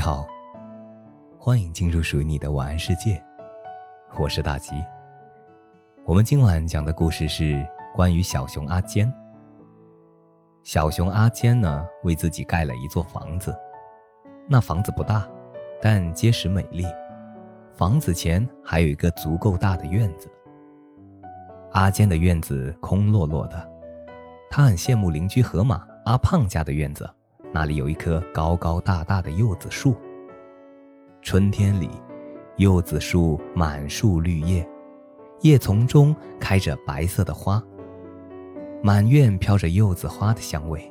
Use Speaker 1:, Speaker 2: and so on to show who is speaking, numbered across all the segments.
Speaker 1: 好，欢迎进入属于你的晚安世界，我是大吉。我们今晚讲的故事是关于小熊阿坚。小熊阿坚呢，为自己盖了一座房子，那房子不大，但结实美丽。房子前还有一个足够大的院子。阿坚的院子空落落的，他很羡慕邻居河马阿胖家的院子，那里有一棵高高大大的柚子树。春天里，柚子树满树绿叶，叶丛中开着白色的花。满院飘着柚子花的香味。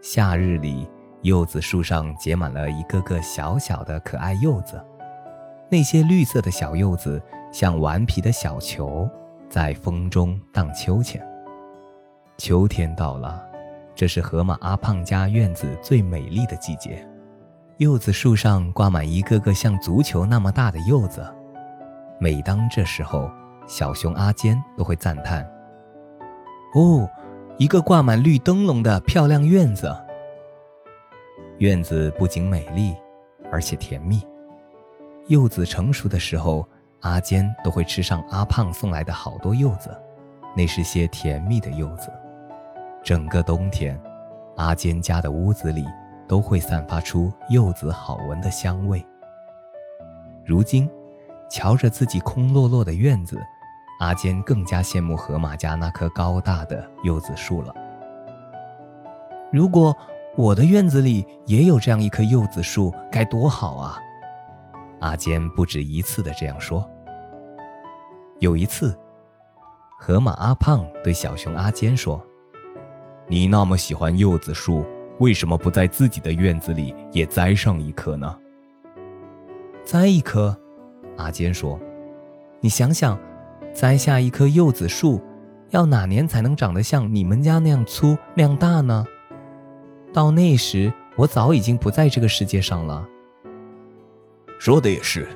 Speaker 1: 夏日里，柚子树上结满了一个个小小的可爱柚子，那些绿色的小柚子像顽皮的小球，在风中荡秋千。秋天到了，这是河马阿胖家院子最美丽的季节。柚子树上挂满一个个像足球那么大的柚子，每当这时候，小熊阿坚都会赞叹。哦，一个挂满绿灯笼的漂亮院子。院子不仅美丽，而且甜蜜。柚子成熟的时候，阿坚都会吃上阿胖送来的好多柚子，那是些甜蜜的柚子。整个冬天，阿坚家的屋子里都会散发出柚子好闻的香味。如今，瞧着自己空落落的院子。阿坚更加羡慕河马家那棵高大的柚子树了。如果我的院子里也有这样一棵柚子树，该多好啊！阿坚不止一次的这样说。有一次，河马阿胖对小熊阿坚说：“你那么喜欢柚子树，为什么不在自己的院子里也栽上一棵呢？”栽一棵，阿坚说：“你想想。”栽下一棵柚子树，要哪年才能长得像你们家那样粗、那样大呢？到那时，我早已经不在这个世界上了。
Speaker 2: 说的也是，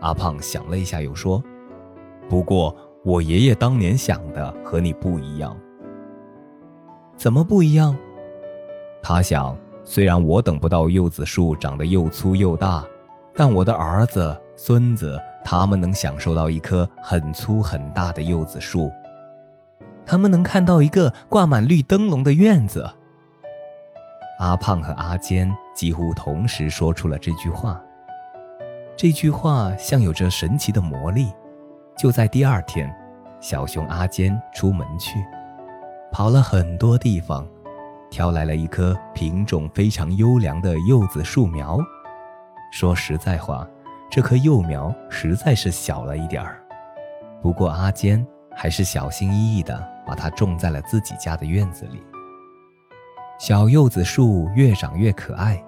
Speaker 2: 阿胖想了一下，又说：“不过我爷爷当年想的和你不一样。
Speaker 1: 怎么不一样？
Speaker 2: 他想，虽然我等不到柚子树长得又粗又大，但我的儿子、孙子……”他们能享受到一棵很粗很大的柚子树，
Speaker 1: 他们能看到一个挂满绿灯笼的院子。阿胖和阿坚几乎同时说出了这句话。这句话像有着神奇的魔力。就在第二天，小熊阿坚出门去，跑了很多地方，挑来了一棵品种非常优良的柚子树苗。说实在话。这棵幼苗实在是小了一点儿，不过阿坚还是小心翼翼地把它种在了自己家的院子里。小柚子树越长越可爱，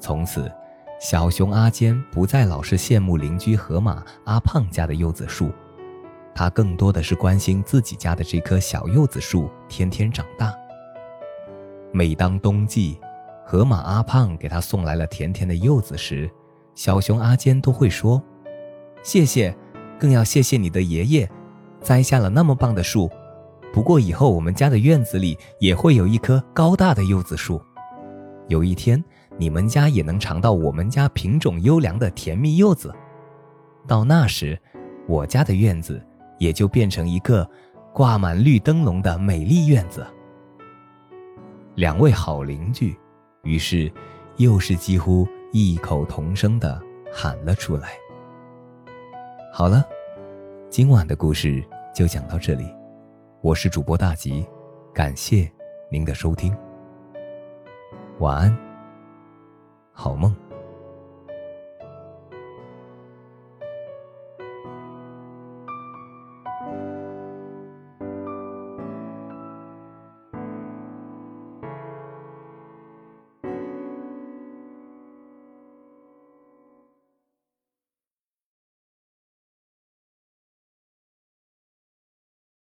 Speaker 1: 从此，小熊阿坚不再老是羡慕邻居河马阿胖家的柚子树，他更多的是关心自己家的这棵小柚子树天天长大。每当冬季，河马阿胖给他送来了甜甜的柚子时，小熊阿坚都会说：“谢谢，更要谢谢你的爷爷，栽下了那么棒的树。不过以后我们家的院子里也会有一棵高大的柚子树。有一天，你们家也能尝到我们家品种优良的甜蜜柚子。到那时，我家的院子也就变成一个挂满绿灯笼的美丽院子。”两位好邻居，于是又是几乎。异口同声的喊了出来。好了，今晚的故事就讲到这里，我是主播大吉，感谢您的收听，晚安，好梦。